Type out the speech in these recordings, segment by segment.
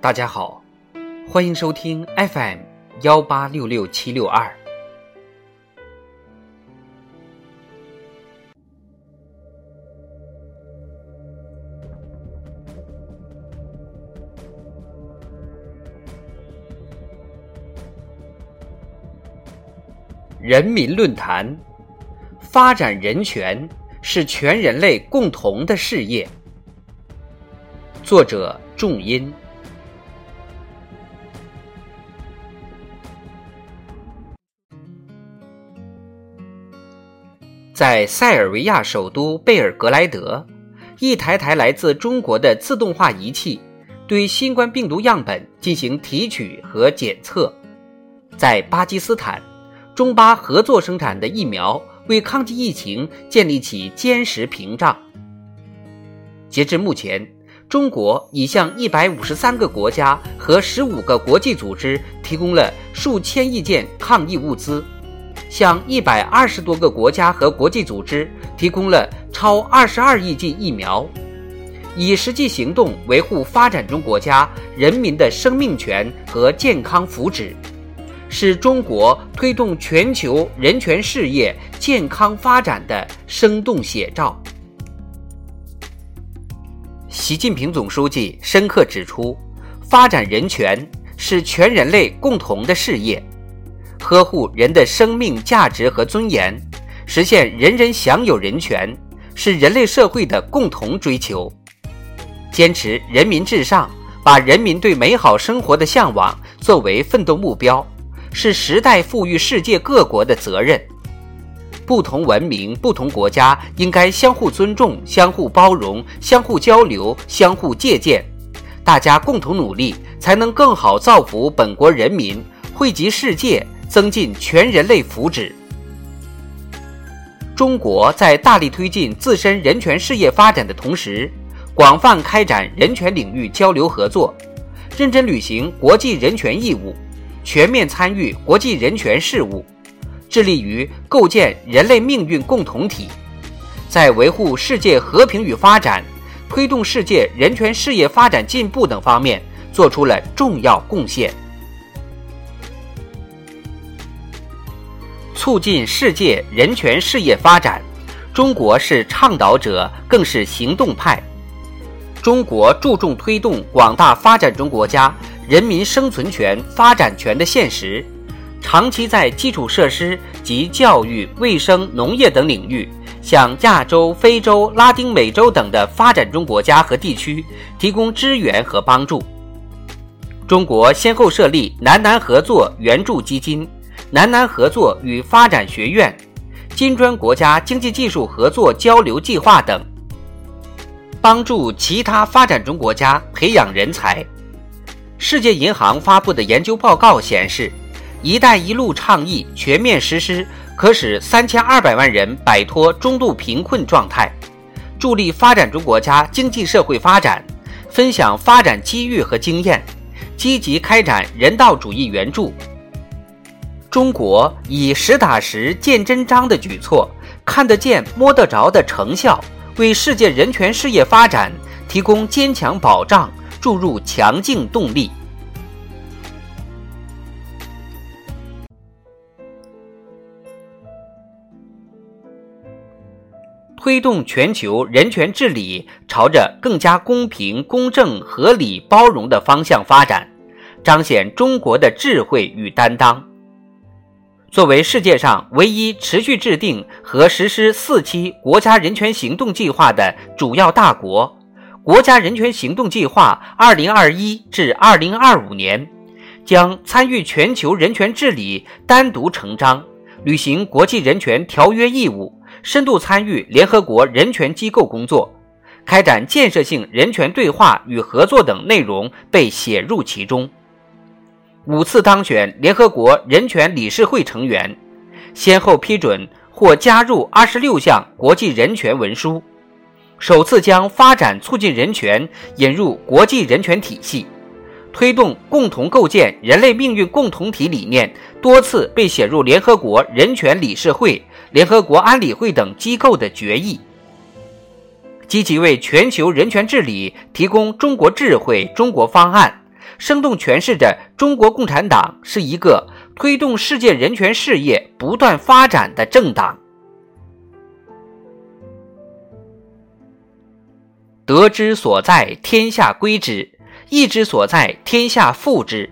大家好，欢迎收听 FM 幺八六六七六二。人民论坛：发展人权是全人类共同的事业。作者：仲音。在塞尔维亚首都贝尔格莱德，一台台来自中国的自动化仪器对新冠病毒样本进行提取和检测。在巴基斯坦，中巴合作生产的疫苗为抗击疫情建立起坚实屏障。截至目前，中国已向一百五十三个国家和十五个国际组织提供了数千亿件抗疫物资。向一百二十多个国家和国际组织提供了超二十二亿剂疫苗，以实际行动维护发展中国家人民的生命权和健康福祉，是中国推动全球人权事业健康发展的生动写照。习近平总书记深刻指出，发展人权是全人类共同的事业。呵护人的生命价值和尊严，实现人人享有人权，是人类社会的共同追求。坚持人民至上，把人民对美好生活的向往作为奋斗目标，是时代赋予世界各国的责任。不同文明、不同国家应该相互尊重、相互包容、相互交流、相互借鉴，大家共同努力，才能更好造福本国人民，惠及世界。增进全人类福祉。中国在大力推进自身人权事业发展的同时，广泛开展人权领域交流合作，认真履行国际人权义务，全面参与国际人权事务，致力于构建人类命运共同体，在维护世界和平与发展、推动世界人权事业发展进步等方面做出了重要贡献。促进世界人权事业发展，中国是倡导者，更是行动派。中国注重推动广大发展中国家人民生存权、发展权的现实，长期在基础设施及教育、卫生、农业等领域，向亚洲、非洲、拉丁美洲等的发展中国家和地区提供支援和帮助。中国先后设立南南合作援助基金。南南合作与发展学院、金砖国家经济技术合作交流计划等，帮助其他发展中国家培养人才。世界银行发布的研究报告显示，“一带一路”倡议全面实施，可使三千二百万人摆脱中度贫困状态，助力发展中国家经济社会发展，分享发展机遇和经验，积极开展人道主义援助。中国以实打实、见真章的举措，看得见、摸得着的成效，为世界人权事业发展提供坚强保障，注入强劲动力。推动全球人权治理朝着更加公平、公正、合理、包容的方向发展，彰显中国的智慧与担当。作为世界上唯一持续制定和实施四期国家人权行动计划的主要大国，国家人权行动计划2021至2025年将参与全球人权治理单独成章，履行国际人权条约义务，深度参与联合国人权机构工作，开展建设性人权对话与合作等内容被写入其中。五次当选联合国人权理事会成员，先后批准或加入二十六项国际人权文书，首次将发展促进人权引入国际人权体系，推动共同构建人类命运共同体理念多次被写入联合国人权理事会、联合国安理会等机构的决议，积极为全球人权治理提供中国智慧、中国方案。生动诠释着中国共产党是一个推动世界人权事业不断发展的政党。德之所在，天下归之；义之所在，天下复之。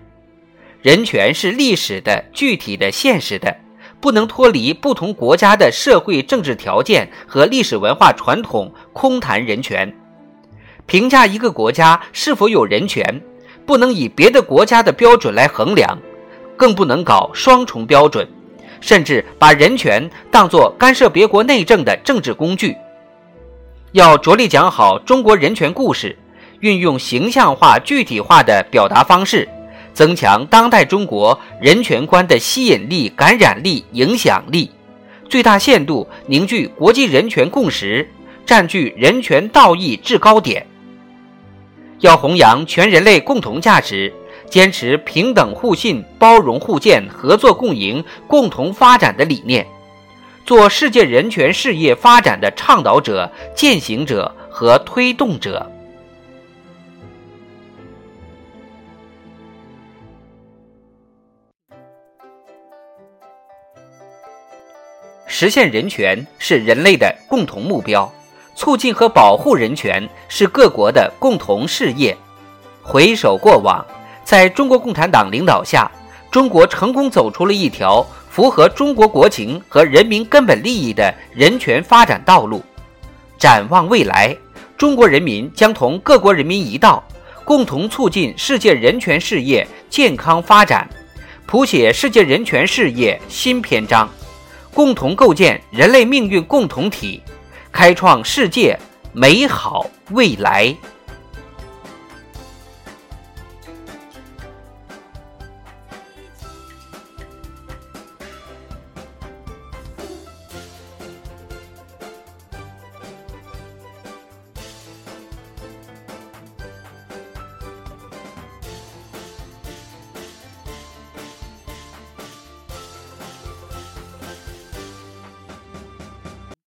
人权是历史的、具体的、现实的，不能脱离不同国家的社会政治条件和历史文化传统，空谈人权。评价一个国家是否有人权，不能以别的国家的标准来衡量，更不能搞双重标准，甚至把人权当作干涉别国内政的政治工具。要着力讲好中国人权故事，运用形象化、具体化的表达方式，增强当代中国人权观的吸引力、感染力、影响力，最大限度凝聚国际人权共识，占据人权道义制高点。要弘扬全人类共同价值，坚持平等互信、包容互鉴、合作共赢、共同发展的理念，做世界人权事业发展的倡导者、践行者和推动者。实现人权是人类的共同目标。促进和保护人权是各国的共同事业。回首过往，在中国共产党领导下，中国成功走出了一条符合中国国情和人民根本利益的人权发展道路。展望未来，中国人民将同各国人民一道，共同促进世界人权事业健康发展，谱写世界人权事业新篇章，共同构建人类命运共同体。开创世界美好未来。